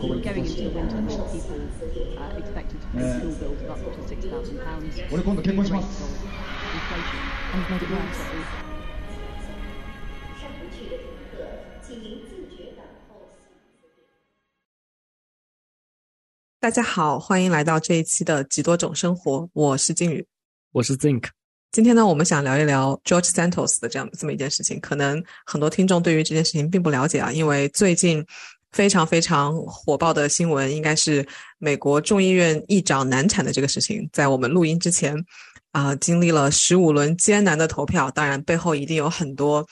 Going into the winter, more people uh, expected to pay school bills of up to six thousand pounds. 俺今度結婚します。 Inflation and made it worse. 上不去的乘客，请您自觉等候下一次列车。大家好，欢迎来到这一期的几多种生活，我是金宇。我是 Think， 今天呢，我们想聊一聊 George Santos 的这样这么一件事情。可能很多听众对于这件事情并不了解啊，因为最近非常非常火爆的新闻，应该是美国众议院议长难产的这个事情。在我们录音之前，啊、经历了十五轮艰难的投票，当然背后一定有很多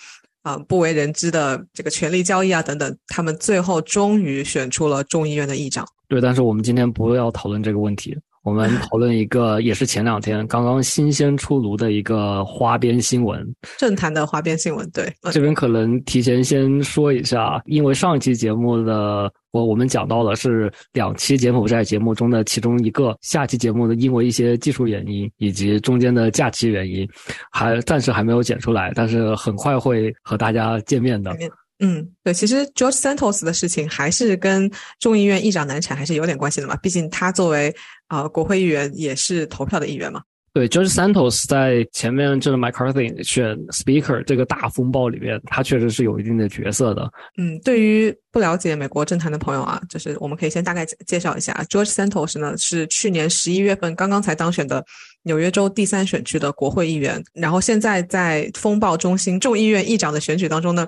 啊、不为人知的这个权力交易啊等等，他们最后终于选出了众议院的议长。对，但是我们今天不要讨论这个问题，我们讨论一个也是前两天刚刚新鲜出炉的一个花边新闻。政坛的花边新闻，对，呃这边可能提前先说一下，因为上一期节目的我我们讲到了是两期柬埔寨节目中的其中一个，下期节目的因为一些技术原因以及中间的假期原因，还暂时还没有剪出来，但是很快会和大家见面的。嗯，对，其实 George Santos 的事情还是跟众议院议长难产还是有点关系的嘛，毕竟他作为啊、呃国会议员也是投票的议员嘛。对，George Santos 在前面这个 McCarthy 选 Speaker 这个大风暴里面，他确实是有一定的角色的。嗯，对于不了解美国政坛的朋友啊，就是我们可以先大概介介绍一下，George Santos 呢是去年十一月份刚刚才当选的纽约州第三选区的国会议员，然后现在在风暴中心众议院议长的选举当中呢，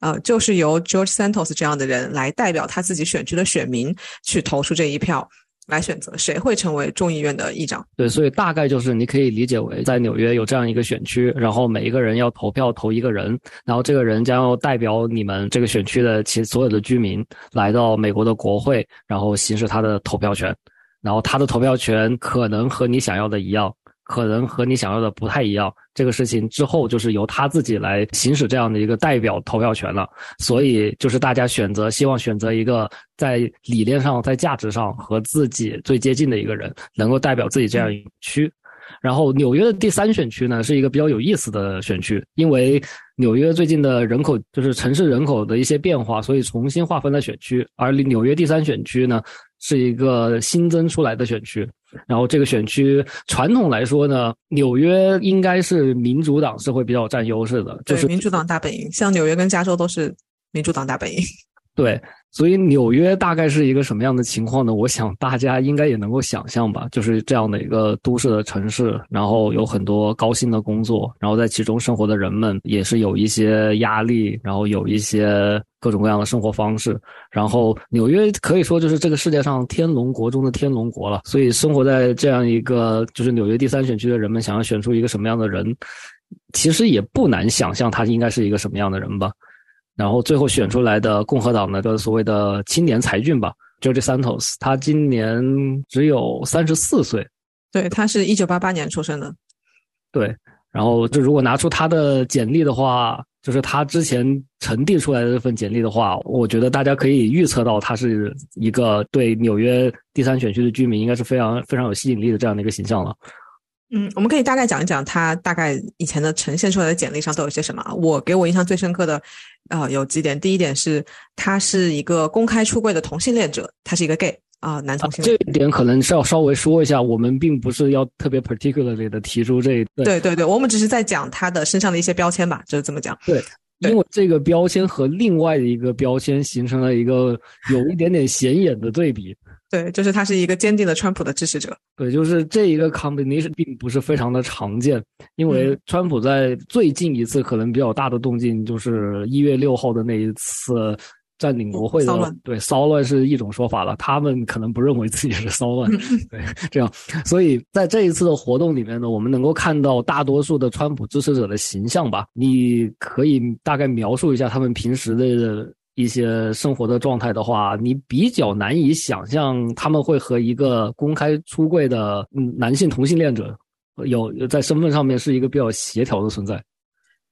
呃，就是由 George Santos 这样的人来代表他自己选区的选民去投出这一票，来选择谁会成为众议院的议长。对，所以大概就是你可以理解为在纽约有这样一个选区，然后每一个人要投票投一个人，然后这个人将要代表你们这个选区的其所有的居民来到美国的国会，然后行使他的投票权，然后他的投票权可能和你想要的一样。可能和你想要的不太一样，这个事情之后就是由他自己来行使这样的一个代表投票权了。所以就是大家选择，希望选择一个在理念上、在价值上和自己最接近的一个人，能够代表自己这样一区。然后纽约的第三选区呢，是一个比较有意思的选区，因为纽约最近的人口就是城市人口的一些变化，所以重新划分了选区。而纽约第三选区呢，是一个新增出来的选区。然后这个选区传统来说呢，纽约应该是民主党是会比较占优势的，就是民主党大本营，像纽约跟加州都是民主党大本营。对，所以纽约大概是一个什么样的情况呢？我想大家应该也能够想象吧，就是这样的一个都市的城市，然后有很多高薪的工作，然后在其中生活的人们也是有一些压力，然后有一些各种各样的生活方式。然后纽约可以说就是这个世界上天龙国中的天龙国了，所以生活在这样一个就是纽约第三选区的人们想要选出一个什么样的人，其实也不难想象他应该是一个什么样的人吧。然后最后选出来的共和党呢，就是所谓的青年才俊吧，George Santos，他今年只有三十四岁，对，他是一九八八年出生的。对。然后就如果拿出他的简历的话，就是他之前呈递出来的这份简历的话，我觉得大家可以预测到他是一个对纽约第三选区的居民应该是非常非常有吸引力的这样的一个形象了。嗯，我们可以大概讲一讲他大概以前的呈现出来的简历上都有些什么啊。我给我印象最深刻的，呃，有几点。第一点是他是一个公开出柜的同性恋者，他是一个 gay 啊、男同性恋这。一点可能是要稍微说一下，我们并不是要特别 particularly 的提出这一对对对对，我们只是在讲他的身上的一些标签吧，就是这么讲。对因为这个标签和另外的一个标签形成了一个有一点点显眼的对比。对，就是他是一个坚定的川普的支持者。对，就是这一个 combination 并不是非常的常见，因为嗯川普在最近一次可能比较大的动静就是一月六号的那一次占领国会的，骚乱对骚乱是一种说法了，他们可能不认为自己是骚乱，对，这样，所以在这一次的活动里面呢，我们能够看到大多数的川普支持者的形象吧，你可以大概描述一下他们平时的。一些生活的状态的话，你比较难以想象他们会和一个公开出柜的男性同性恋者有在身份上面是一个比较协调的存在。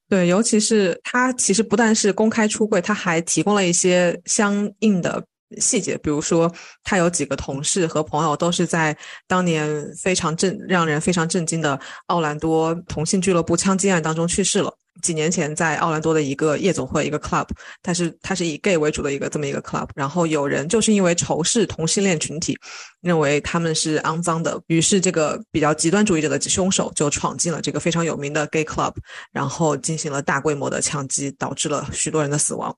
对，尤其是他其实不但是公开出柜，他还提供了一些相应的细节，比如说他有几个同事和朋友都是在当年非常震让人非常震惊的奥兰多同性俱乐部枪击案当中去世了。几年前在奥兰多的一个夜总会一个 club，它是它是以 gay 为主的一个这么一个 club，然后有人就是因为仇视同性恋群体，认为他们是肮脏的，于是这个比较极端主义者的凶手就闯进了这个非常有名的 gay club，然后进行了大规模的枪击，导致了许多人的死亡。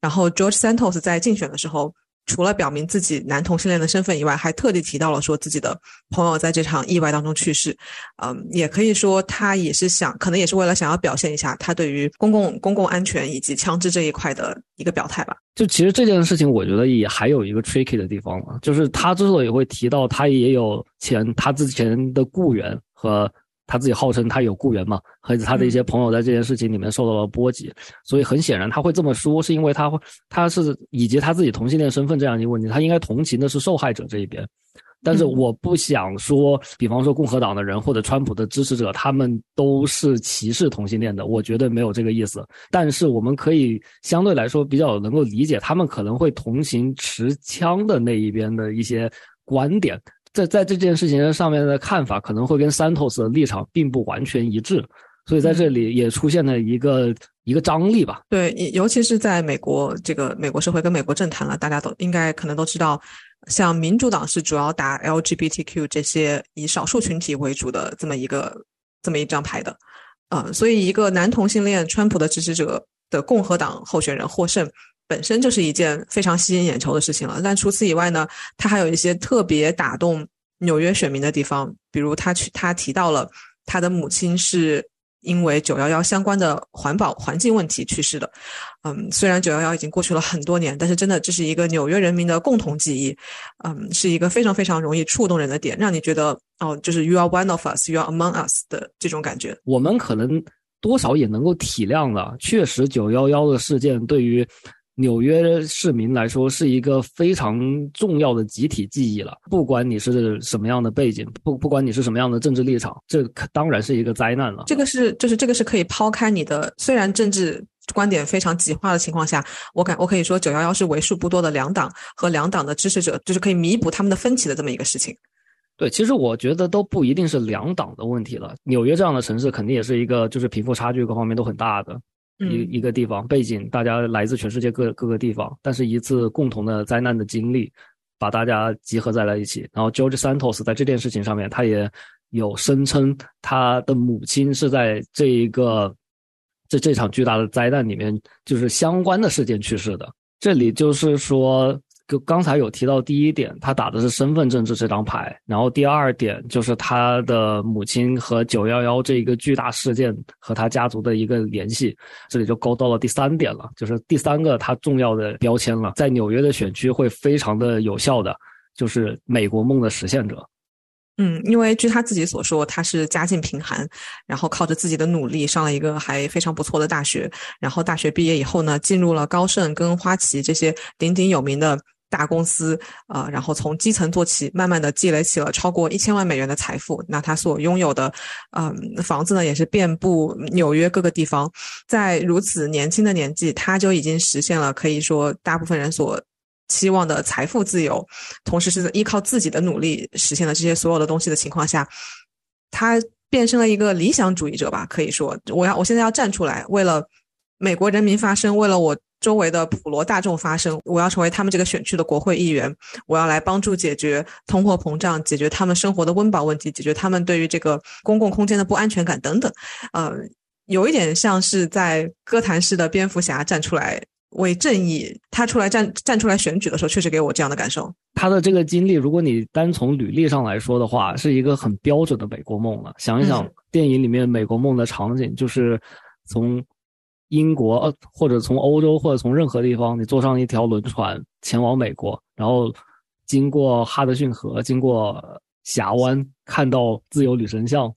然后 George Santos 在竞选的时候。除了表明自己男同性恋的身份以外，还特地提到了说自己的朋友在这场意外当中去世。嗯，也可以说他也是想，可能也是为了想要表现一下他对于公共公共安全以及枪支这一块的一个表态吧。就其实这件事情，我觉得也还有一个 tricky 的地方嘛，就是他之所以会提到他也有前他之前的雇员和。他自己号称他有雇员嘛，和他的一些朋友在这件事情里面受到了波及，所以很显然他会这么说，是因为他会他是以及他自己同性恋身份这样一个问题，他应该同情的是受害者这一边。但是我不想说，比方说共和党的人或者川普的支持者，他们都是歧视同性恋的，我绝对没有这个意思。但是我们可以相对来说比较能够理解，他们可能会同情持枪的那一边的一些观点。在在这件事情上面的看法可能会跟 Santos 的立场并不完全一致，所以在这里也出现了一个一个张力吧。对，尤其是在美国这个美国社会跟美国政坛了，大家都应该可能都知道，像民主党是主要打 LGBTQ 这些以少数群体为主的这么一个这么一张牌的，啊，所以一个男同性恋川普的支持者的共和党候选人获胜。本身就是一件非常吸引眼球的事情了，但除此以外呢，他还有一些特别打动纽约选民的地方，比如他去他提到了他的母亲是因为九幺幺相关的环保环境问题去世的。嗯，虽然九幺幺已经过去了很多年，但是真的这是一个纽约人民的共同记忆。嗯，是一个非常非常容易触动人的点，让你觉得哦，就是 you are one of us, you are among us 的这种感觉。我们可能多少也能够体谅了，确实九幺幺的事件对于。纽约市民来说是一个非常重要的集体记忆了。不管你是什么样的背景，不不管你是什么样的政治立场，这当然是一个灾难了。这个是就是这个是可以抛开你的，虽然政治观点非常极化的情况下，我感我可以说九幺幺是为数不多的两党和两党的支持者，就是可以弥补他们的分歧的这么一个事情。对，其实我觉得都不一定是两党的问题了。纽约这样的城市肯定也是一个就是贫富差距各方面都很大的。一一个地方背景，大家来自全世界各各个地方，但是一次共同的灾难的经历，把大家集合在了一起。然后 George Santos 在这件事情上面，他也有声称他的母亲是在这一个这这场巨大的灾难里面，就是相关的事件去世的。这里就是说。就刚才有提到第一点，他打的是身份政治这张牌，然后第二点就是他的母亲和九幺幺这一个巨大事件和他家族的一个联系，这里就勾到了第三点了，就是第三个他重要的标签了，在纽约的选区会非常的有效的，就是美国梦的实现者。嗯，因为据他自己所说，他是家境贫寒，然后靠着自己的努力上了一个还非常不错的大学，然后大学毕业以后呢，进入了高盛跟花旗这些鼎鼎有名的。大公司啊，然后从基层做起，慢慢的积累起了超过一千万美元的财富。那他所拥有的，嗯，房子呢，也是遍布纽约各个地方。在如此年轻的年纪，他就已经实现了可以说大部分人所期望的财富自由，同时是依靠自己的努力实现了这些所有的东西的情况下，他变成了一个理想主义者吧？可以说，我要我现在要站出来，为了美国人民发声，为了我。周围的普罗大众发声，我要成为他们这个选区的国会议员，我要来帮助解决通货膨胀，解决他们生活的温饱问题，解决他们对于这个公共空间的不安全感等等。呃，有一点像是在哥谭市的蝙蝠侠站出来为正义，他出来站站出来选举的时候，确实给我这样的感受。他的这个经历，如果你单从履历上来说的话，是一个很标准的美国梦了。想一想电影里面美国梦的场景，就是从。英国呃，或者从欧洲，或者从任何地方，你坐上一条轮船前往美国，然后经过哈德逊河，经过峡湾，看到自由女神像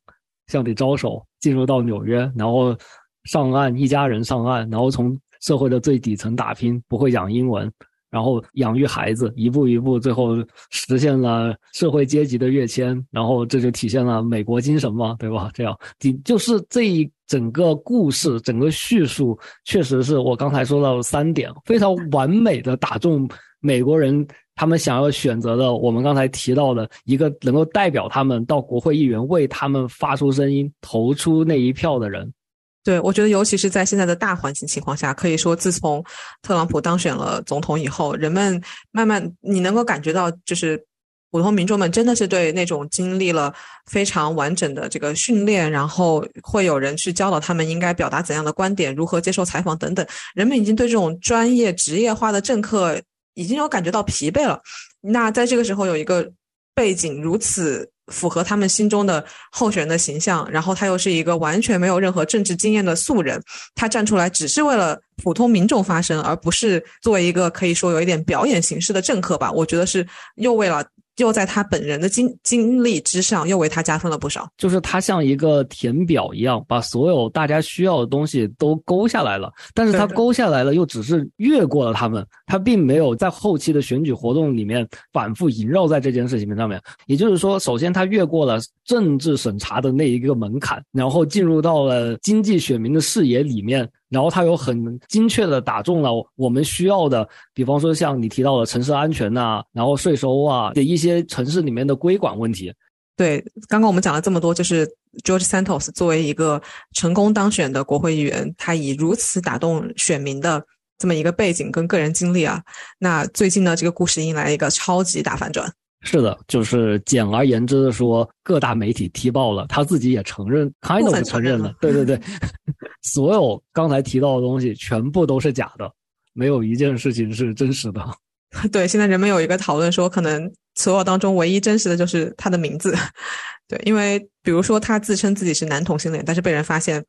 向你招手，进入到纽约，然后上岸，一家人上岸，然后从社会的最底层打拼，不会讲英文。然后养育孩子，一步一步，最后实现了社会阶级的跃迁，然后这就体现了美国精神嘛，对吧？这样，就是这一整个故事，整个叙述，确实是我刚才说到三点，非常完美的打中美国人他们想要选择的，我们刚才提到的一个能够代表他们到国会议员为他们发出声音、投出那一票的人。对，我觉得尤其是在现在的大环境情况下，可以说自从特朗普当选了总统以后，人们慢慢你能够感觉到，就是普通民众们真的是对那种经历了非常完整的这个训练，然后会有人去教导他们应该表达怎样的观点，如何接受采访等等，人们已经对这种专业职业化的政客已经有感觉到疲惫了。那在这个时候有一个背景如此。符合他们心中的候选人的形象，然后他又是一个完全没有任何政治经验的素人，他站出来只是为了普通民众发声，而不是作为一个可以说有一点表演形式的政客吧？我觉得是又为了。又在他本人的经经历之上，又为他加分了不少。就是他像一个填表一样，把所有大家需要的东西都勾下来了。但是他勾下来了，又只是越过了他们，他并没有在后期的选举活动里面反复萦绕在这件事情上面。也就是说，首先他越过了政治审查的那一个门槛，然后进入到了经济选民的视野里面。然后他有很精确的打中了我们需要的，比方说像你提到的城市安全呐，然后税收啊的一些城市里面的规管问题。对，刚刚我们讲了这么多，就是 George Santos 作为一个成功当选的国会议员，他以如此打动选民的这么一个背景跟个人经历啊，那最近呢，这个故事迎来一个超级大反转。是的，就是简而言之的说，各大媒体踢爆了，他自己也承认，kind of 承认了。对对对，所有刚才提到的东西全部都是假的，没有一件事情是真实的。对，现在人们有一个讨论说，可能所有当中唯一真实的就是他的名字。对，因为比如说他自称自己是男同性恋，但是被人发现，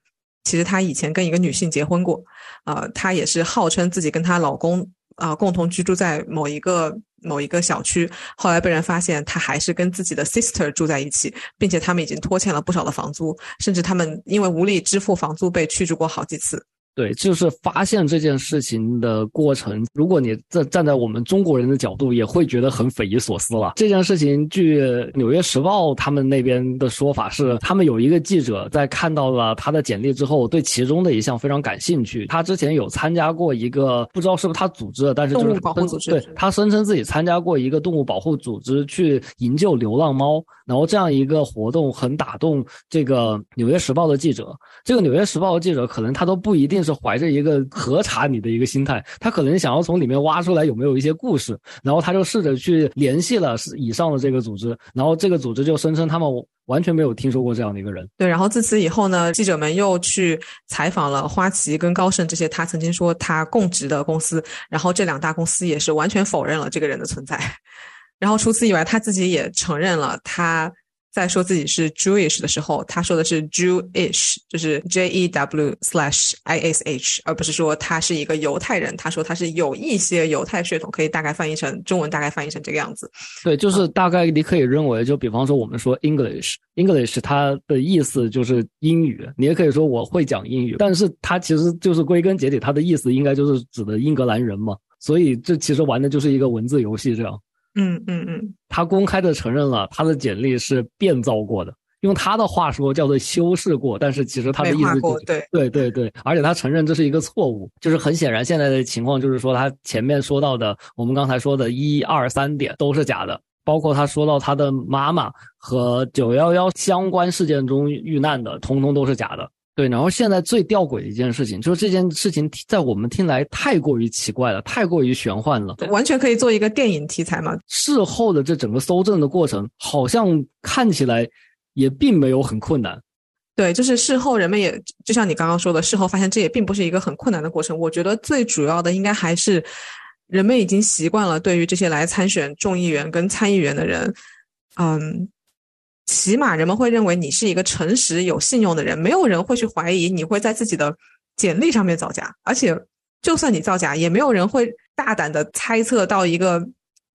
其实他以前跟一个女性结婚过。啊，他也是号称自己跟她老公啊共同居住在某一个。某一个小区，后来被人发现，他还是跟自己的 sister 住在一起，并且他们已经拖欠了不少的房租，甚至他们因为无力支付房租被驱逐过好几次。对，就是发现这件事情的过程。如果你站站在我们中国人的角度，也会觉得很匪夷所思了。这件事情，据《纽约时报》他们那边的说法是，他们有一个记者在看到了他的简历之后，对其中的一项非常感兴趣。他之前有参加过一个，不知道是不是他组织的，但是就是保护组织。对他声称自己参加过一个动物保护组织去营救流浪猫，然后这样一个活动很打动这个《纽约时报》的记者。这个《纽约时报》的记者可能他都不一定。是怀着一个核查你的一个心态，他可能想要从里面挖出来有没有一些故事，然后他就试着去联系了以上的这个组织，然后这个组织就声称他们完全没有听说过这样的一个人。对，然后自此以后呢，记者们又去采访了花旗跟高盛这些他曾经说他供职的公司，然后这两大公司也是完全否认了这个人的存在。然后除此以外，他自己也承认了他。在说自己是 Jewish 的时候，他说的是 Jewish，就是 J E W slash I S H，而不是说他是一个犹太人。他说他是有一些犹太血统，可以大概翻译成中文，大概翻译成这个样子。对，就是大概你可以认为，就比方说我们说 English，English 它的意思就是英语，你也可以说我会讲英语，但是它其实就是归根结底，它的意思应该就是指的英格兰人嘛。所以这其实玩的就是一个文字游戏，这样。嗯嗯嗯，他公开的承认了他的简历是变造过的，用他的话说叫做修饰过，但是其实他的意思对对对对，而且他承认这是一个错误，就是很显然现在的情况就是说他前面说到的我们刚才说的一二三点都是假的，包括他说到他的妈妈和九幺幺相关事件中遇难的，通通都是假的。对，然后现在最吊诡的一件事情就是这件事情在我们听来太过于奇怪了，太过于玄幻了，完全可以做一个电影题材嘛。事后的这整个搜证的过程，好像看起来也并没有很困难。对，就是事后人们也就像你刚刚说的，事后发现这也并不是一个很困难的过程。我觉得最主要的应该还是人们已经习惯了对于这些来参选众议员跟参议员的人，嗯。起码人们会认为你是一个诚实有信用的人，没有人会去怀疑你会在自己的简历上面造假，而且就算你造假，也没有人会大胆的猜测到一个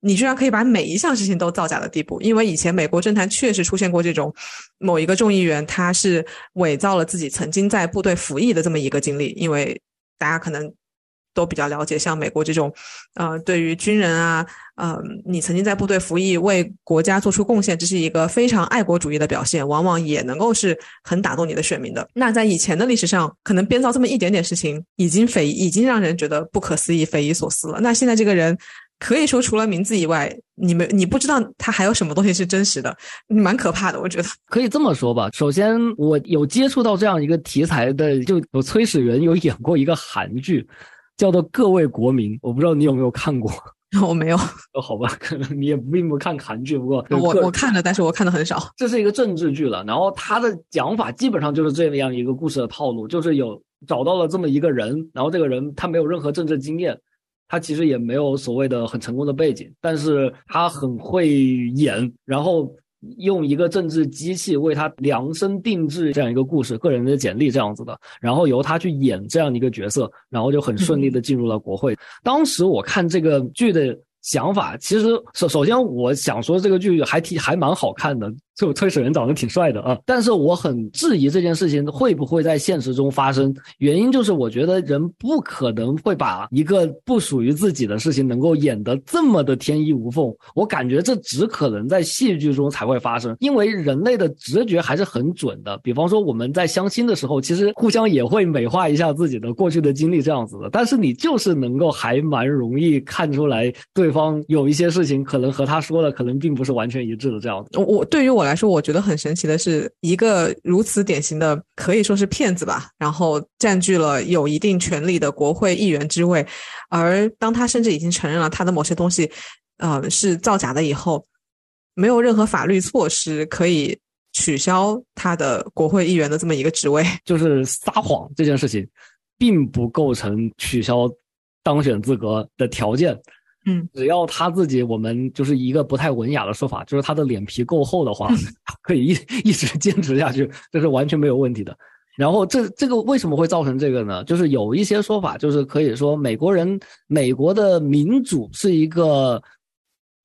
你居然可以把每一项事情都造假的地步。因为以前美国政坛确实出现过这种某一个众议员他是伪造了自己曾经在部队服役的这么一个经历，因为大家可能。都比较了解，像美国这种，呃，对于军人啊，呃，你曾经在部队服役，为国家做出贡献，这是一个非常爱国主义的表现，往往也能够是很打动你的选民的。那在以前的历史上，可能编造这么一点点事情，已经匪已经让人觉得不可思议、匪夷所思了。那现在这个人可以说除了名字以外，你们你不知道他还有什么东西是真实的，蛮可怕的，我觉得。可以这么说吧，首先我有接触到这样一个题材的，就有崔始源有演过一个韩剧，叫做《各位国民》，我不知道你有没有看过。我没有，哦，好吧，可能你也并不看韩剧，不过我我看了，但是我看的很少。这是一个政治剧了，然后他的讲法基本上就是这样一个故事的套路，就是有找到了这么一个人，然后这个人他没有任何政治经验，他其实也没有所谓的很成功的背景，但是他很会演，然后。用一个政治机器为他量身定制这样一个故事，个人的简历这样子的，然后由他去演这样的一个角色，然后就很顺利的进入了国会。当时我看这个剧的想法，其实首首先我想说这个剧还挺还蛮好看的。就崔始源长得挺帅的啊，但是我很质疑这件事情会不会在现实中发生。原因就是我觉得人不可能会把一个不属于自己的事情能够演得这么的天衣无缝。我感觉这只可能在戏剧中才会发生，因为人类的直觉还是很准的。比方说我们在相亲的时候，其实互相也会美化一下自己的过去的经历这样子的。但是你就是能够还蛮容易看出来对方有一些事情可能和他说的可能并不是完全一致的这样子。我对于我来。来说，我觉得很神奇的是，一个如此典型的可以说是骗子吧，然后占据了有一定权力的国会议员之位，而当他甚至已经承认了他的某些东西，呃，是造假的以后，没有任何法律措施可以取消他的国会议员的这么一个职位，就是撒谎这件事情，并不构成取消当选资格的条件。嗯，只要他自己，我们就是一个不太文雅的说法，就是他的脸皮够厚的话，可以一一直坚持下去，这是完全没有问题的。然后这这个为什么会造成这个呢？就是有一些说法，就是可以说美国人美国的民主是一个，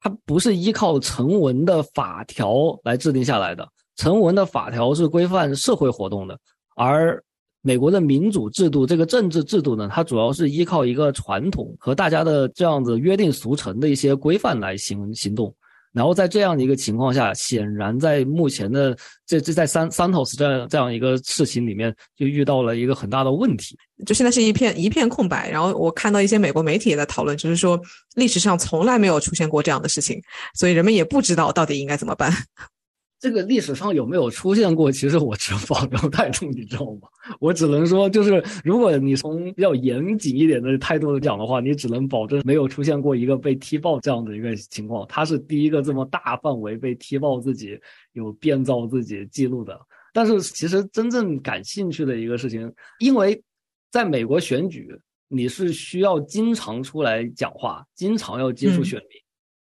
它不是依靠成文的法条来制定下来的，成文的法条是规范社会活动的，而。美国的民主制度，这个政治制度呢，它主要是依靠一个传统和大家的这样子约定俗成的一些规范来行行动。然后在这样的一个情况下，显然在目前的这这在三 Santos 这样这样一个事情里面，就遇到了一个很大的问题。就现在是一片一片空白。然后我看到一些美国媒体也在讨论，就是说历史上从来没有出现过这样的事情，所以人们也不知道到底应该怎么办。这个历史上有没有出现过？其实我持保留态度，你知道吗？我只能说，就是如果你从比较严谨一点的态度讲的话，你只能保证没有出现过一个被踢爆这样的一个情况。他是第一个这么大范围被踢爆自己有变造自己记录的。但是其实真正感兴趣的一个事情，因为在美国选举，你是需要经常出来讲话，经常要接触选民，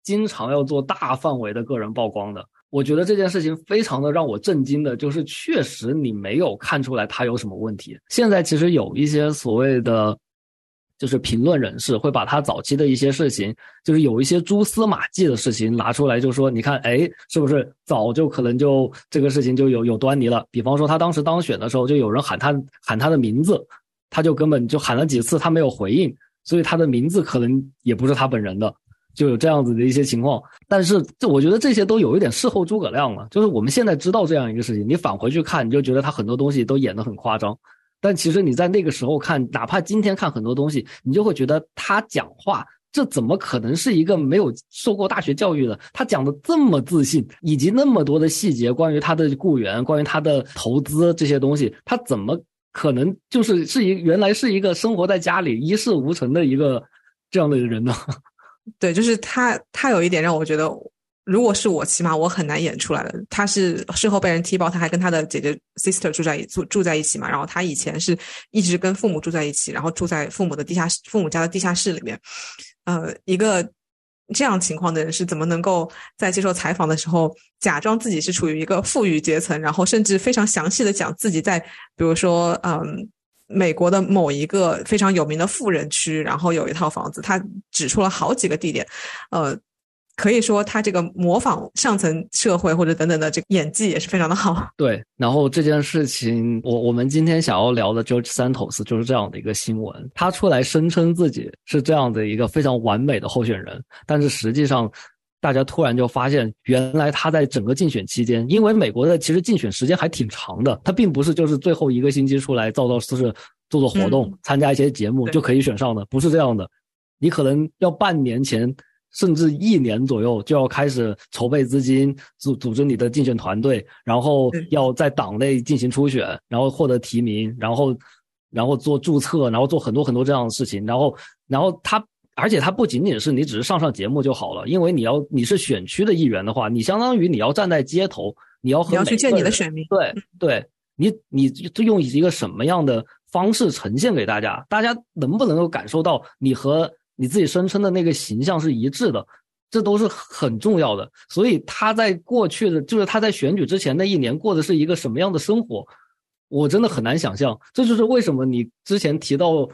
经常要做大范围的个人曝光的。我觉得这件事情非常的让我震惊的，就是确实你没有看出来他有什么问题。现在其实有一些所谓的，就是评论人士会把他早期的一些事情，就是有一些蛛丝马迹的事情拿出来，就说你看，哎，是不是早就可能就这个事情就有有端倪了？比方说他当时当选的时候，就有人喊他喊他的名字，他就根本就喊了几次，他没有回应，所以他的名字可能也不是他本人的。就有这样子的一些情况，但是这我觉得这些都有一点事后诸葛亮了。就是我们现在知道这样一个事情，你返回去看，你就觉得他很多东西都演得很夸张。但其实你在那个时候看，哪怕今天看很多东西，你就会觉得他讲话这怎么可能是一个没有受过大学教育的？他讲的这么自信，以及那么多的细节，关于他的雇员，关于他的投资这些东西，他怎么可能就是是一原来是一个生活在家里一事无成的一个这样的人呢？对，就是他，他有一点让我觉得，如果是我，起码我很难演出来的。他是事后被人踢爆，他还跟他的姐姐 sister 住在一住住在一起嘛。然后他以前是一直跟父母住在一起，然后住在父母的地下室，父母家的地下室里面。呃，一个这样情况的人是怎么能够在接受采访的时候假装自己是处于一个富裕阶层，然后甚至非常详细的讲自己在，比如说，嗯。美国的某一个非常有名的富人区，然后有一套房子，他指出了好几个地点，呃，可以说他这个模仿上层社会或者等等的这个演技也是非常的好。对，然后这件事情，我我们今天想要聊的 George Santos 就是这样的一个新闻，他出来声称自己是这样的一个非常完美的候选人，但是实际上。大家突然就发现，原来他在整个竞选期间，因为美国的其实竞选时间还挺长的，他并不是就是最后一个星期出来造造势势、做做活动、参加一些节目就可以选上的，不是这样的。你可能要半年前甚至一年左右就要开始筹备资金，组组织你的竞选团队，然后要在党内进行初选，然后获得提名，然后然后做注册，然后做很多很多这样的事情，然后然后他，而且他不仅仅是你只是上上节目就好了，因为你要你是选区的议员的话，你相当于你要站在街头，你要和你要去见你的选民，对对，你你就用一个什么样的方式呈现给大家？大家能不能够感受到你和你自己声称的那个形象是一致的？这都是很重要的。所以他在过去的，就是他在选举之前那一年过的是一个什么样的生活？我真的很难想象。这就是为什么你之前提到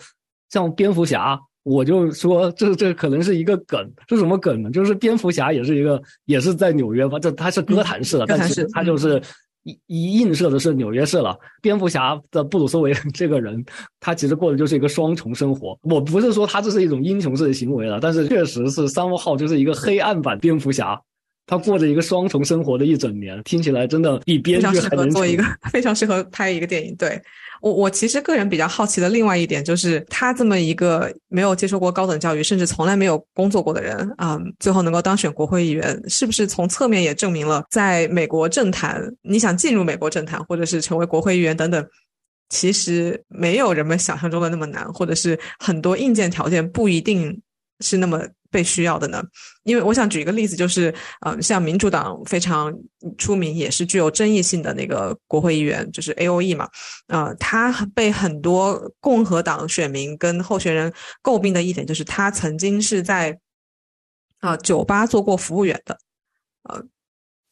像蝙蝠侠，我就说这这可能是一个梗。是什么梗呢？就是蝙蝠侠也是一个，也是在纽约吧？这他是哥谭市的，但其实他就是一一映射的是纽约市了。蝙蝠侠的布鲁斯韦恩这个人，他其实过的就是一个双重生活。我不是说他这是一种英雄式的行为了，但是确实是三号就是一个黑暗版蝙蝠侠。他过着一个双重生活的一整年，听起来真的比编非常适剧还能扯合做一个，非常适合拍一个电影。对我，我其实个人比较好奇的另外一点就是，他这么一个没有接受过高等教育，甚至从来没有工作过的人，啊、最后能够当选国会议员，是不是从侧面也证明了，在美国政坛，你想进入美国政坛，或者是成为国会议员等等，其实没有人们想象中的那么难，或者是很多硬件条件不一定是那么被需要的呢？因为我想举一个例子，就是，呃，像民主党非常出名，也是具有争议性的那个国会议员，就是 A O E 嘛，呃，他被很多共和党选民跟候选人诟病的一点，就是他曾经是在啊、酒吧做过服务员的，呃，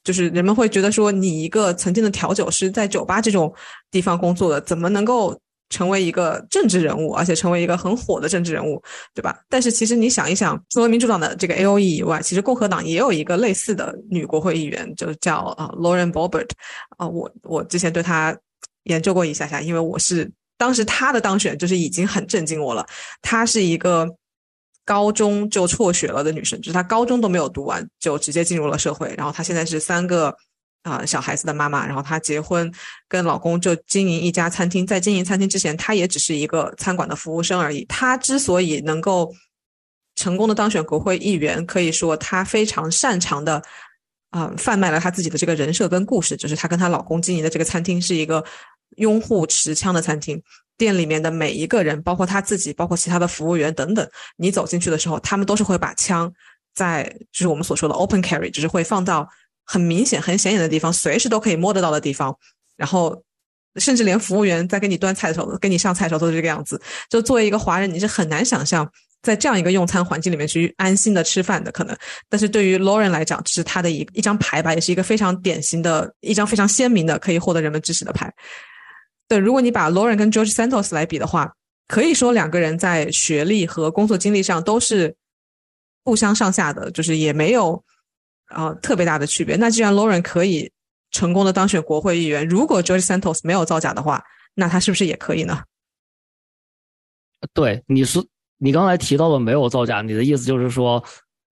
就是人们会觉得说，你一个曾经的调酒师在酒吧这种地方工作的，怎么能够成为一个政治人物，而且成为一个很火的政治人物，对吧？但是其实你想一想，除了民主党的这个 A O E 以外，其实共和党也有一个类似的女国会议员，就叫啊、Lauren Bobert 啊、我我之前对她研究过一下下，因为我是当时她的当选就是已经很震惊我了，她是一个。高中就辍学了的女生，就是她高中都没有读完就直接进入了社会，然后她现在是三个啊、小孩子的妈妈，然后她结婚跟老公就经营一家餐厅，在经营餐厅之前，她也只是一个餐馆的服务生而已。她之所以能够成功的当选国会议员，可以说她非常擅长的啊、贩卖了她自己的这个人设跟故事，就是她跟她老公经营的这个餐厅是一个拥护持枪的餐厅。店里面的每一个人，包括她自己，包括其他的服务员等等，你走进去的时候，他们都是会把枪在，就是我们所说的 open carry，就是会放到很明显、很显眼的地方，随时都可以摸得到的地方。然后，甚至连服务员在给你端菜的时候，给你上菜的时候都是这个样子。就作为一个华人，你是很难想象在这样一个用餐环境里面去安心的吃饭的可能。但是对于 Lauren 来讲，这是他的一一张牌吧，也是一个非常典型的一张非常鲜明的可以获得人们支持的牌。对，如果你把 Lauren 跟 George Santos 来比的话，可以说两个人在学历和工作经历上都是不相上下的，就是也没有呃特别大的区别。那既然 Lauren 可以成功的当选国会议员，如果 George Santos 没有造假的话，那他是不是也可以呢？对，你是你刚才提到的没有造假，你的意思就是说，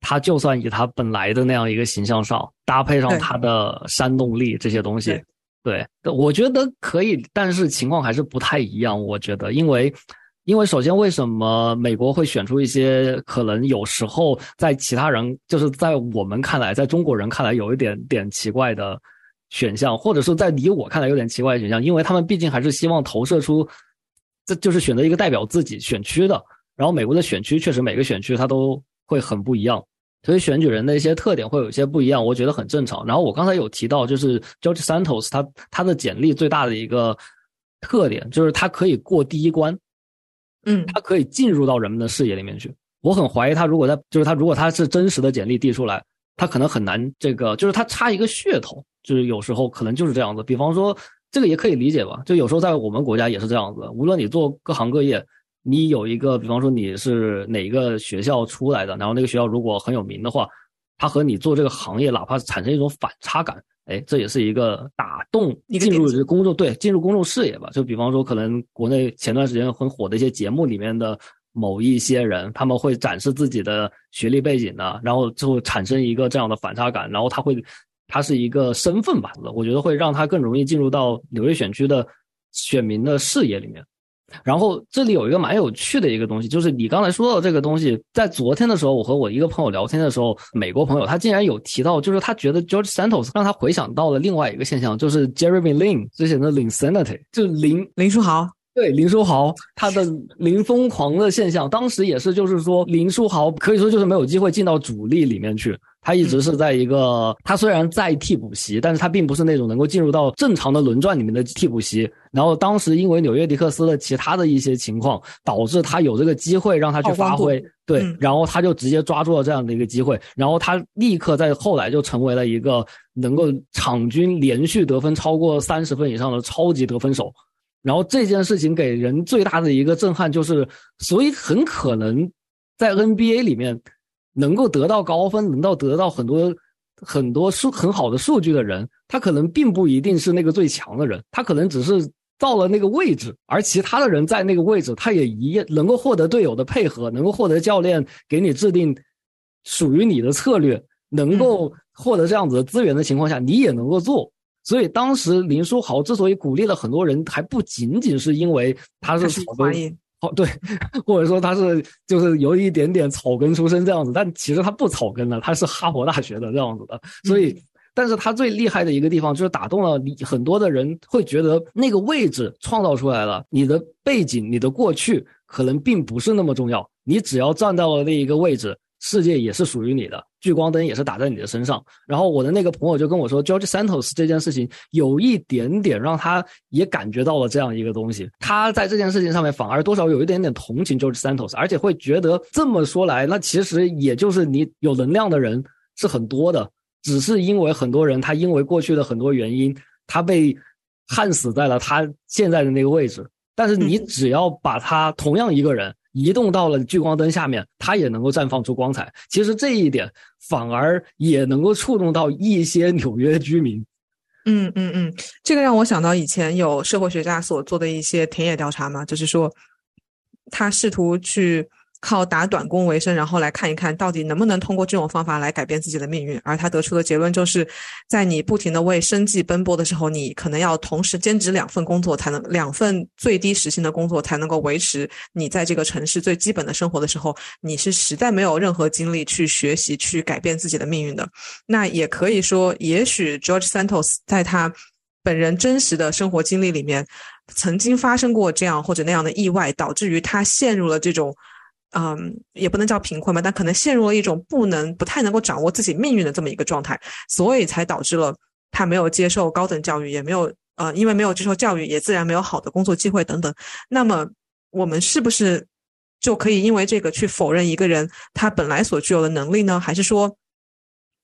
他就算以他本来的那样一个形象上，搭配上他的煽动力这些东西对，对，我觉得可以，但是情况还是不太一样。我觉得，因为因为首先，为什么美国会选出一些可能有时候在其他人，就是在我们看来，在中国人看来有一点点奇怪的选项，或者说在你我看来有点奇怪的选项，因为他们毕竟还是希望投射出，这就是选择一个代表自己选区的。然后美国的选区确实每个选区它都会很不一样，所以选举人的一些特点会有一些不一样，我觉得很正常。然后我刚才有提到，就是 George Santos 他他的简历最大的一个特点就是他可以过第一关，嗯，他可以进入到人们的视野里面去。我很怀疑他如果他就是他如果他是真实的简历递出来，他可能很难这个就是他差一个噱头，就是有时候可能就是这样子。比方说这个也可以理解吧，就有时候在我们国家也是这样子，无论你做各行各业。你有一个，比方说你是哪一个学校出来的，然后那个学校如果很有名的话，它和你做这个行业，哪怕产生一种反差感，哎，这也是一个打动进入点子公众对进入公众视野吧。就比方说，可能国内前段时间很火的一些节目里面的某一些人，他们会展示自己的学历背景呢，然后就会产生一个这样的反差感，然后他会，他是一个身份吧，我觉得会让他更容易进入到纽约选区的选民的视野里面。然后这里有一个蛮有趣的一个东西，就是你刚才说到这个东西，在昨天的时候，我和我一个朋友聊天的时候，美国朋友他竟然有提到，就是他觉得 George Santos 让他回想到了另外一个现象，就是 Jeremy Lin 之前的 Linsanity，就林林书豪。对林书豪，他的零疯狂的现象，当时也是，就是说林书豪可以说就是没有机会进到主力里面去，他一直是在一个，他虽然在替补席，但是他并不是那种能够进入到正常的轮转里面的替补席。然后当时因为纽约迪克斯的其他的一些情况，导致他有这个机会让他去发挥，对，然后他就直接抓住了这样的一个机会，然后他立刻在后来就成为了一个能够场均连续得分超过三十分以上的超级得分手。然后这件事情给人最大的一个震撼就是，所以很可能在 NBA 里面能够得到高分，能够得到很多很多数很好的数据的人，他可能并不一定是那个最强的人，他可能只是到了那个位置，而其他的人在那个位置，他也一样能够获得队友的配合，能够获得教练给你制定属于你的策略，能够获得这样子的资源的情况下，你也能够做。所以当时林书豪之所以鼓励了很多人，还不仅仅是因为他是草根，哦对，或者说他是就是有一点点草根出身这样子，但其实他不草根的，他是哈佛大学的这样子的。所以，但是他最厉害的一个地方就是打动了你很多的人，会觉得那个位置创造出来了，你的背景、你的过去可能并不是那么重要，你只要站到了那一个位置。世界也是属于你的，聚光灯也是打在你的身上。然后我的那个朋友就跟我说，George Santos 这件事情有一点点让他也感觉到了这样一个东西。他在这件事情上面反而多少有一点点同情 George Santos，而且会觉得这么说来，那其实也就是你有能量的人是很多的，只是因为很多人他因为过去的很多原因，他被焊死在了他现在的那个位置。但是你只要把他同样一个人。移动到了聚光灯下面，它也能够绽放出光彩。其实这一点反而也能够触动到一些纽约居民。嗯嗯嗯，这个让我想到以前有社会学家所做的一些田野调查嘛，就是说他试图去。靠打短工为生，然后来看一看到底能不能通过这种方法来改变自己的命运。而他得出的结论就是，在你不停的为生计奔波的时候，你可能要同时兼职两份工作，才能两份最低时薪的工作才能够维持你在这个城市最基本的生活的时候，你是实在没有任何精力去学习去改变自己的命运的。那也可以说，也许 George Santos 在他本人真实的生活经历里面，曾经发生过这样或者那样的意外，导致于他陷入了这种。嗯，也不能叫贫困吧，但可能陷入了一种不能、不太能够掌握自己命运的这么一个状态，所以才导致了他没有接受高等教育，也没有呃，因为没有接受教育，也自然没有好的工作机会等等。那么，我们是不是就可以因为这个去否认一个人他本来所具有的能力呢？还是说？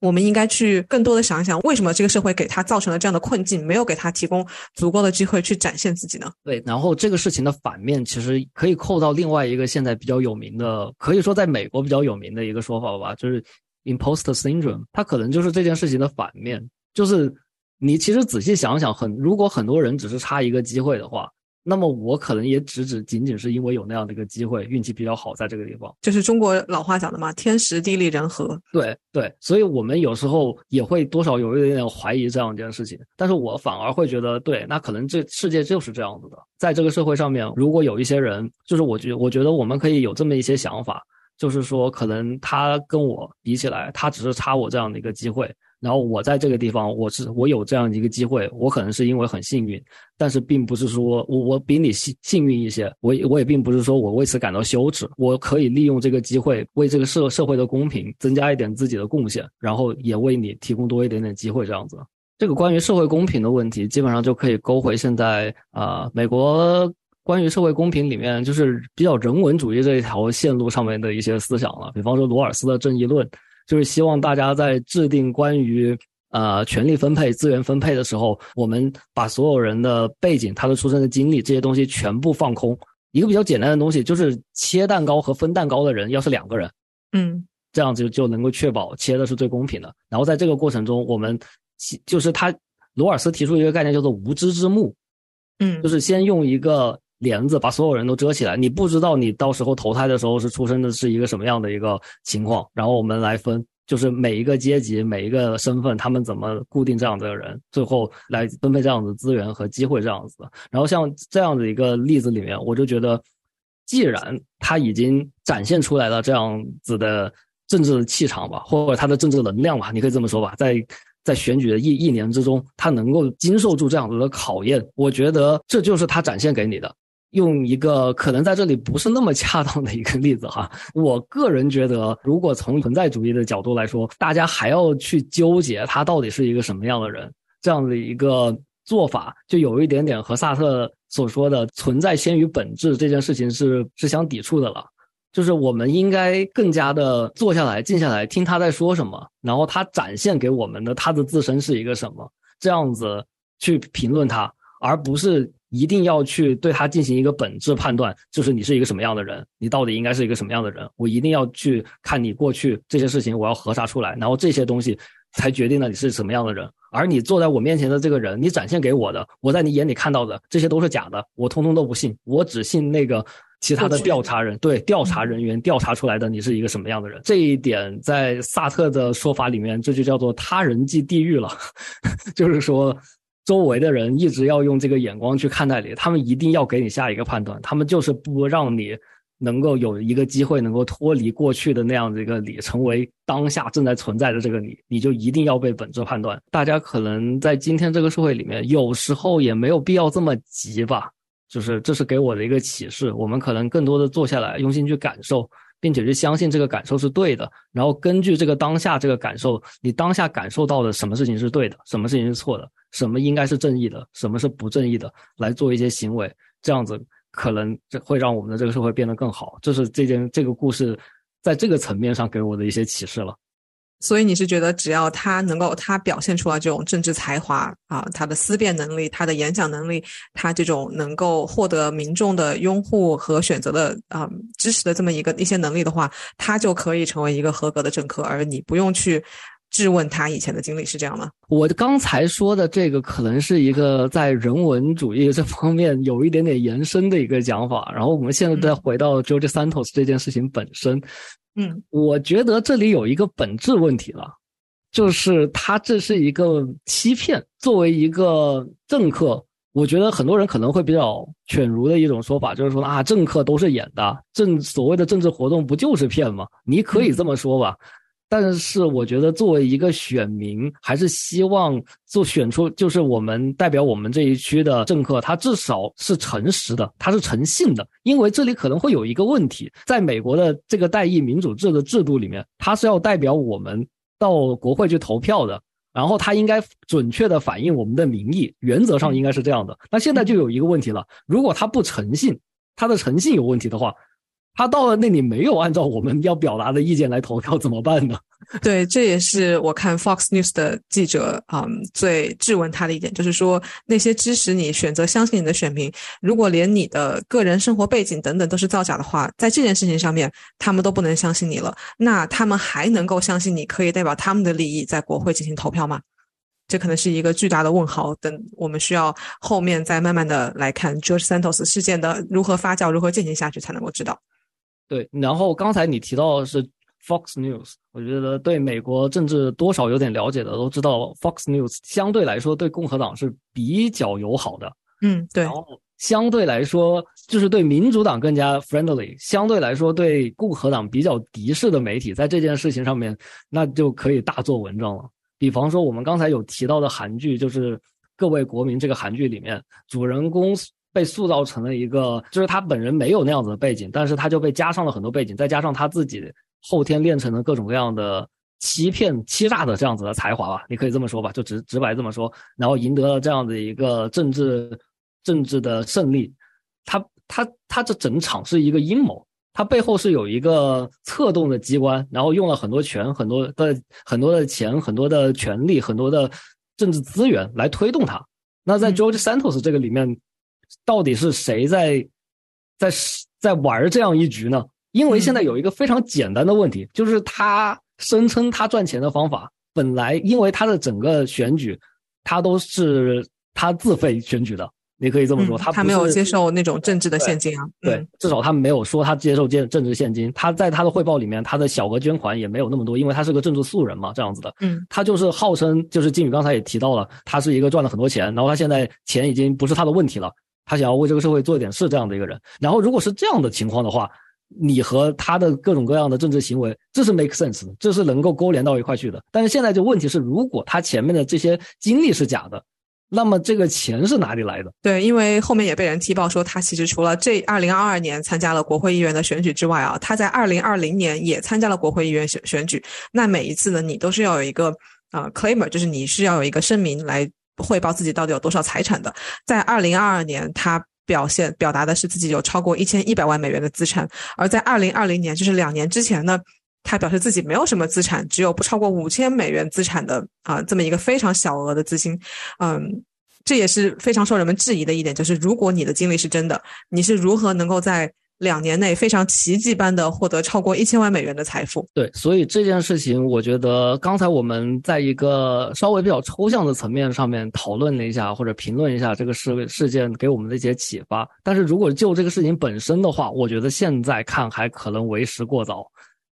我们应该去更多的想一想，为什么这个社会给他造成了这样的困境，没有给他提供足够的机会去展现自己呢？对，然后这个事情的反面，其实可以扣到另外一个现在比较有名的，可以说在美国比较有名的一个说法吧，就是 imposter syndrome。它可能就是这件事情的反面，就是你其实仔细想想，很如果很多人只是差一个机会的话。那么我可能也只只仅仅是因为有那样的一个机会，运气比较好，在这个地方，就是中国老话讲的嘛，天时地利人和。对对，所以我们有时候也会多少有一点点怀疑这样一件事情，但是我反而会觉得，对，那可能这世界就是这样子的，在这个社会上面，如果有一些人，就是我觉我觉得我们可以有这么一些想法，就是说，可能他跟我比起来，他只是差我这样的一个机会。然后我在这个地方，我是我有这样一个机会，我可能是因为很幸运，但是并不是说我我比你幸幸运一些，我我也并不是说我为此感到羞耻，我可以利用这个机会为这个社社会的公平增加一点自己的贡献，然后也为你提供多一点点机会，这样子。这个关于社会公平的问题，基本上就可以勾回现在啊美国关于社会公平里面就是比较人文主义这一条线路上面的一些思想了，比方说罗尔斯的正义论。就是希望大家在制定关于呃权力分配、资源分配的时候，我们把所有人的背景、他的出生的经历这些东西全部放空。一个比较简单的东西，就是切蛋糕和分蛋糕的人要是两个人，嗯，这样子就能够确保切的是最公平的。然后在这个过程中，我们就是他罗尔斯提出一个概念叫做无知之幕，嗯，就是先用一个。帘子把所有人都遮起来，你不知道你到时候投胎的时候是出生的是一个什么样的一个情况，然后我们来分，就是每一个阶级、每一个身份，他们怎么固定这样的人，最后来分配这样的资源和机会这样子的。然后像这样的一个例子里面，我就觉得，既然他已经展现出来了这样子的政治气场吧，或者他的政治能量吧，你可以这么说吧，在在选举的一一年之中，他能够经受住这样子的考验，我觉得这就是他展现给你的。用一个可能在这里不是那么恰当的一个例子哈，我个人觉得，如果从存在主义的角度来说，大家还要去纠结他到底是一个什么样的人，这样的一个做法，就有一点点和萨特所说的“存在先于本质”这件事情是是相抵触的了。就是我们应该更加的坐下来、静下来，听他在说什么，然后他展现给我们的他的自身是一个什么，这样子去评论他，而不是。一定要去对他进行一个本质判断，就是你是一个什么样的人，你到底应该是一个什么样的人。我一定要去看你过去这些事情，我要核查出来，然后这些东西才决定了你是什么样的人。而你坐在我面前的这个人，你展现给我的，我在你眼里看到的这些都是假的，我通通都不信，我只信那个其他的调查人，对调查人员调查出来的你是一个什么样的人。这一点在萨特的说法里面，这就叫做他人即地狱了，就是说。周围的人一直要用这个眼光去看待你，他们一定要给你下一个判断，他们就是不让你能够有一个机会能够脱离过去的那样的一个你，成为当下正在存在的这个你，你就一定要被本质判断。大家可能在今天这个社会里面，有时候也没有必要这么急吧，就是这是给我的一个启示。我们可能更多的坐下来，用心去感受。并且去相信这个感受是对的，然后根据这个当下这个感受，你当下感受到的什么事情是对的，什么事情是错的，什么应该是正义的，什么是不正义的，来做一些行为，这样子可能这会让我们的这个社会变得更好。这是这件这个故事在这个层面上给我的一些启示了。所以你是觉得，只要他能够他表现出来这种政治才华啊，他的思辨能力，他的演讲能力，他这种能够获得民众的拥护和选择的啊支持的这么一个一些能力的话，他就可以成为一个合格的政客，而你不用去质问他以前的经历，是这样吗？我刚才说的这个可能是一个在人文主义这方面有一点点延伸的一个讲法，然后我们现在再回到 George Santos 这件事情本身。嗯，我觉得这里有一个本质问题了，就是他这是一个欺骗。作为一个政客，我觉得很多人可能会比较犬儒的一种说法，就是说啊，政客都是演的，政所谓的政治活动不就是骗吗？你可以这么说吧。但是我觉得，作为一个选民，还是希望做选出，就是我们代表我们这一区的政客，他至少是诚实的，他是诚信的。因为这里可能会有一个问题，在美国的这个代议民主制的制度里面，他是要代表我们到国会去投票的，然后他应该准确的反映我们的民意，原则上应该是这样的。那现在就有一个问题了，如果他不诚信，他的诚信有问题的话。他到了那里没有按照我们要表达的意见来投票，怎么办呢？对，这也是我看 Fox News 的记者啊最质问他的一点，就是说那些支持你、选择相信你的选民，如果连你的个人生活背景等等都是造假的话，在这件事情上面他们都不能相信你了，那他们还能够相信你可以代表他们的利益在国会进行投票吗？这可能是一个巨大的问号。等我们需要后面再慢慢的来看 George Santos 事件的如何发酵、如何进行下去，才能够知道。对，然后刚才你提到的是 Fox News，我觉得对美国政治多少有点了解的都知道，Fox News 相对来说对共和党是比较友好的。嗯，对。然后相对来说就是对民主党更加 friendly，相对来说对共和党比较敌视的媒体，在这件事情上面那就可以大做文章了。比方说我们刚才有提到的韩剧，就是《各位国民》这个韩剧里面主人公。被塑造成了一个，就是他本人没有那样子的背景，但是他就被加上了很多背景，再加上他自己后天练成了各种各样的欺骗、欺诈的这样子的才华吧，你可以这么说吧，就直直白这么说，然后赢得了这样的一个政治政治的胜利。他他他这整场是一个阴谋，他背后是有一个策动的机关，然后用了很多权、很多的很多的钱、很多的权力、很多的政治资源来推动他。那在 George Santos 这个里面。到底是谁在在在玩这样一局呢？因为现在有一个非常简单的问题，就是他声称他赚钱的方法，本来因为他的整个选举，他都是他自费选举的，你可以这么说，嗯他没有接受那种政治的现金啊。对嗯，至少他没有说他接受政政治现金。他在他的汇报里面，他的小额捐款也没有那么多，因为他是个政治素人嘛，这样子的。嗯，他就是号称，就是金宇刚才也提到了，他是一个赚了很多钱，然后他现在钱已经不是他的问题了，他想要为这个社会做一点事这样的一个人。然后如果是这样的情况的话，你和他的各种各样的政治行为，这是 make sense，这是能够勾连到一块去的。但是现在就问题是，如果他前面的这些经历是假的，那么这个钱是哪里来的？对，因为后面也被人踢爆说，他其实除了这二零二二年参加了国会议员的选举之外啊，他在二零二零年也参加了国会议员选选举。那每一次呢，你都是要有一个呃 claimer，就是你是要有一个声明来汇报自己到底有多少财产的。在二零二二年，他表现表达的是自己有超过一千一百万美元的资产，而在二零二零年，就是两年之前呢。他表示自己没有什么资产，只有不超过五千美元资产的啊、这么一个非常小额的资金，嗯，这也是非常受人们质疑的一点，就是如果你的经历是真的，你是如何能够在两年内非常奇迹般的获得超过一千万美元的财富？对，所以这件事情，我觉得刚才我们在一个稍微比较抽象的层面上面讨论了一下，或者评论一下这个事事件给我们的一些启发。但是如果就这个事情本身的话，我觉得现在看还可能为时过早，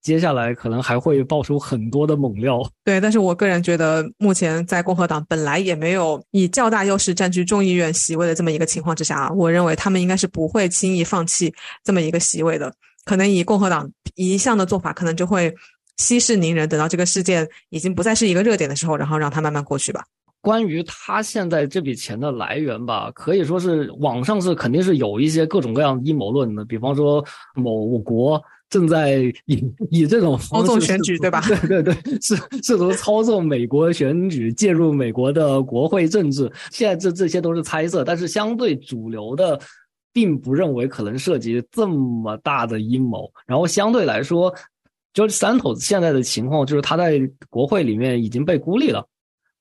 接下来可能还会爆出很多的猛料。对，但是我个人觉得，目前在共和党本来也没有以较大优势占据众议院席位的这么一个情况之下啊，我认为他们应该是不会轻易放弃这么一个席位的。可能以共和党一向的做法，可能就会息事宁人，等到这个事件已经不再是一个热点的时候，然后让它慢慢过去吧。关于他现在这笔钱的来源吧，可以说是网上是肯定是有一些各种各样阴谋论的，比方说某国正在以以这种操纵选举对吧对对对，试试图操纵美国选举，介入美国的国会政治。现在这这些都是猜测，但是相对主流的。并不认为可能涉及这么大的阴谋，然后相对来说，George Santos 现在的情况就是他在国会里面已经被孤立了。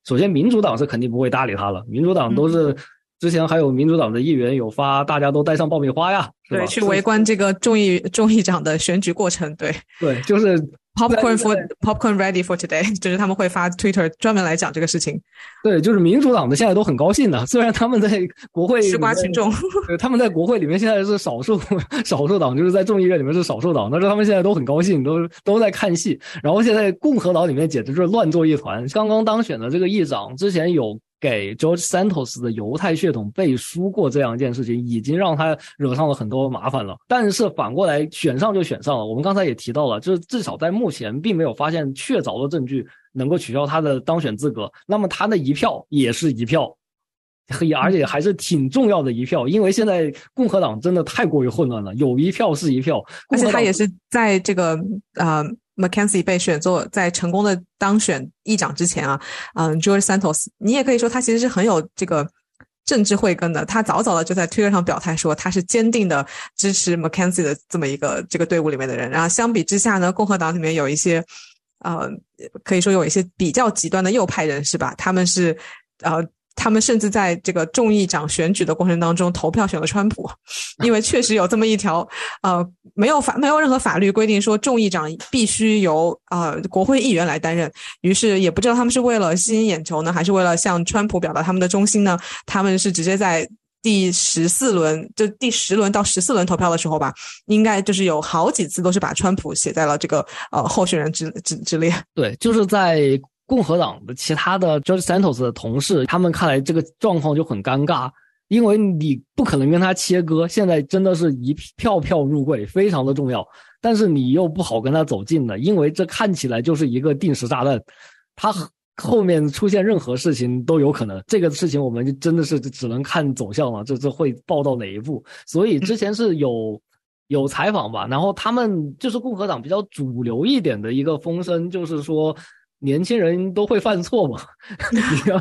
首先，民主党是肯定不会搭理他了。民主党都是、之前还有民主党的议员有发，大家都带上爆米花呀，对，去围观这个众议众议长的选举过程。对对，就是 popcorn for popcorn ready for today，就是他们会发 Twitter 专门来讲这个事情。对，就是民主党的现在都很高兴的，虽然他们在国会吃瓜群众，对，他们在国会里面现在是少数 少数党，就是在众议院里面是少数党，但是他们现在都很高兴，都都在看戏。然后现在共和党里面简直就是乱作一团。刚刚当选的这个议长之前有给 George Santos 的犹太血统背书过这样一件事情，已经让他惹上了很多麻烦了。但是反过来选上就选上了，我们刚才也提到了，就是至少在目前并没有发现确凿的证据能够取消他的当选资格，那么他的一票也是一票。也而且还是挺重要的一票，因为现在共和党真的太过于混乱了，有一票是一票，而且他也是在这个呃 McKenzie 被选做在成功的当选议长之前啊，嗯、g e o r g e Santos，你也可以说他其实是很有这个政治慧根的。他早早的就在 Twitter 上表态说他是坚定的支持 McKenzie 的这么一个这个队伍里面的人。然后相比之下呢，共和党里面有一些呃，可以说有一些比较极端的右派人士吧，他们是呃。他们甚至在这个众议长选举的过程当中投票选了川普，因为确实有这么一条，呃，没有法没有任何法律规定说众议长必须由呃国会议员来担任。于是也不知道他们是为了吸引眼球呢，还是为了向川普表达他们的忠心呢？他们是直接在第十四轮，就第十轮到十四轮投票的时候吧，应该就是有好几次都是把川普写在了这个呃候选人之之之列。对，就是在共和党的其他的 George Santos 的同事，他们看来这个状况就很尴尬，因为你不可能跟他切割，现在真的是一票票入柜，非常的重要，但是你又不好跟他走近的，因为这看起来就是一个定时炸弹，他后面出现任何事情都有可能。这个事情我们就真的是只能看走向了，这这会爆到哪一步？所以之前是有。有采访吧，然后他们就是共和党比较主流一点的一个风声，就是说年轻人都会犯错嘛，你要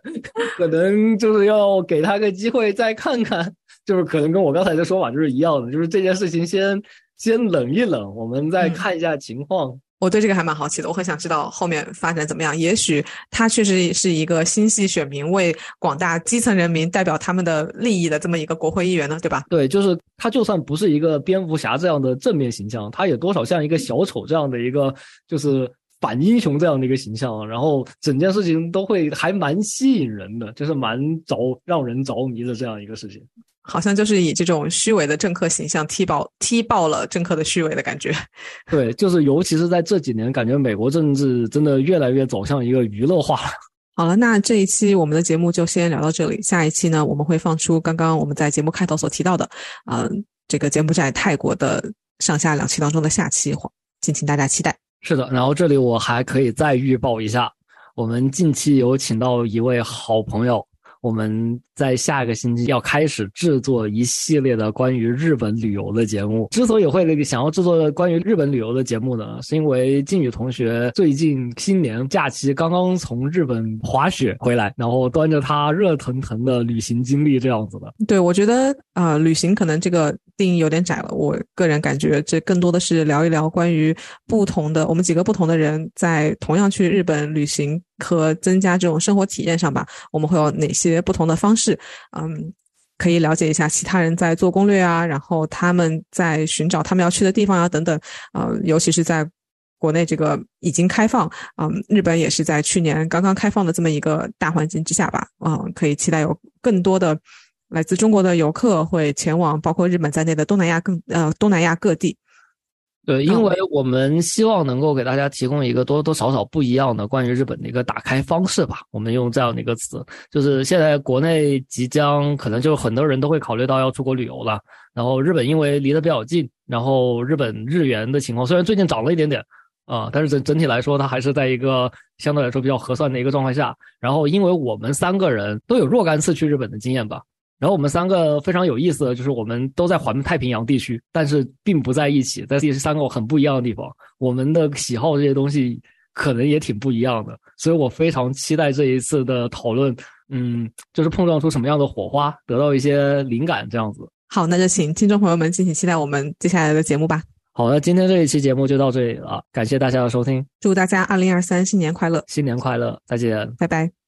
可能就是要给他个机会再看看，就是可能跟我刚才的说法就是一样的，就是这件事情先先冷一冷，我们再看一下情况。我对这个还蛮好奇的，我很想知道后面发展怎么样。也许他确实是一个心系选民、为广大基层人民代表他们的利益的这么一个国会议员呢，对吧？对，就是他就算不是一个蝙蝠侠这样的正面形象，他也多少像一个小丑这样的一个就是反英雄这样的一个形象，然后整件事情都会还蛮吸引人的，就是蛮着让人着迷的这样一个事情。好像就是以这种虚伪的政客形象踢爆踢爆了政客的虚伪的感觉。对，就是尤其是在这几年，感觉美国政治真的越来越走向一个娱乐化了。好了，那这一期我们的节目就先聊到这里。下一期呢，我们会放出刚刚我们在节目开头所提到的，嗯、这个柬埔寨、泰国的上下两期当中的下期，敬请大家期待。是的，然后这里我还可以再预报一下，我们近期有请到一位好朋友，我们在下个星期要开始制作一系列的关于日本旅游的节目。之所以会想要制作关于日本旅游的节目呢，是因为靖宇同学最近新年假期刚刚从日本滑雪回来，然后端着他热腾腾的旅行经历这样子的。对，我觉得啊、旅行可能这个定义有点窄了。我个人感觉这更多的是聊一聊关于不同的我们几个不同的人在同样去日本旅行和增加这种生活体验上吧，我们会有哪些不同的方式？嗯。可以了解一下其他人在做攻略啊，然后他们在寻找他们要去的地方啊，等等。呃，尤其是在国内这个已经开放，嗯，日本也是在去年刚刚开放的这么一个大环境之下吧，嗯，可以期待有更多的来自中国的游客会前往包括日本在内的东南亚更呃东南亚各地。对，因为我们希望能够给大家提供一个多多少少不一样的关于日本的一个打开方式吧。我们用这样的一个词，就是现在国内即将可能就很多人都会考虑到要出国旅游了。然后日本因为离得比较近，然后日本日元的情况虽然最近涨了一点点啊、但是整整体来说它还是在一个相对来说比较合算的一个状态下。然后因为我们三个人都有若干次去日本的经验吧。然后我们三个非常有意思的就是，我们都在环太平洋地区，但是并不在一起，在这三个很不一样的地方。我们的喜好这些东西可能也挺不一样的，所以我非常期待这一次的讨论，嗯，就是碰撞出什么样的火花，得到一些灵感这样子。好，那就请听众朋友们敬请期待我们接下来的节目吧。好，那今天这一期节目就到这里了，感谢大家的收听，祝大家二零二三新年快乐，新年快乐，再见。拜拜。